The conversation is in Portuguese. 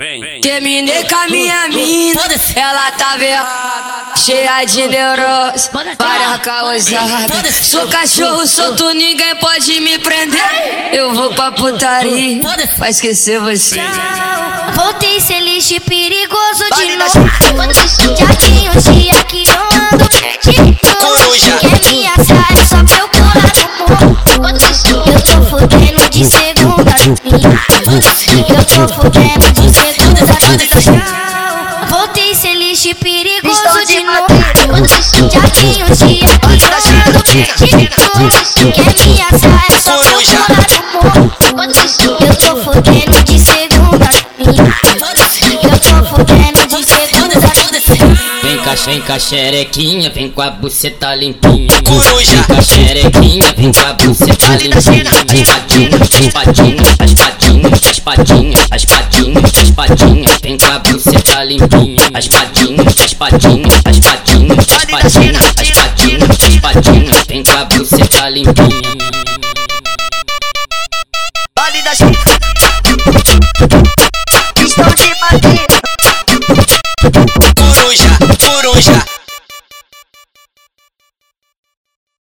Vem. Terminei com a minha mina, ela tá errada, cheia de neurose, para causada. Sou cachorro solto, ninguém pode me prender. Eu vou pra putaria, pra esquecer você. Voltei ser lixo perigoso de novo. Já tem um dia que eu ando de Coruja. Quer me assar só pra eu pular no morro. Eu tô fudendo de segunda. Eu tô fudendo de segunda. Voltei ser lixo perigoso de novo. Já tem um dia que eu ando de Quer me assar só pra eu Coruja. pular no morro. Eu tô fudendo de segunda. Eu tô fudendo de segunda. Vem cá, vem cá, xerequinha, vem com a buceta limpinha. Coruja. Vem cá, xerequinha, vem com a buceta limpinha. As patinhas, as patinhas, as patinhas, as patinhas, as patinhas, vem com a buceta limpinha. As patinhas, as patinhas, as patinhas, as patinhas, as patinhas, as patinhas, vem com a buceta limpinha. Vale da. Estou de madeira. Coruja, coruja,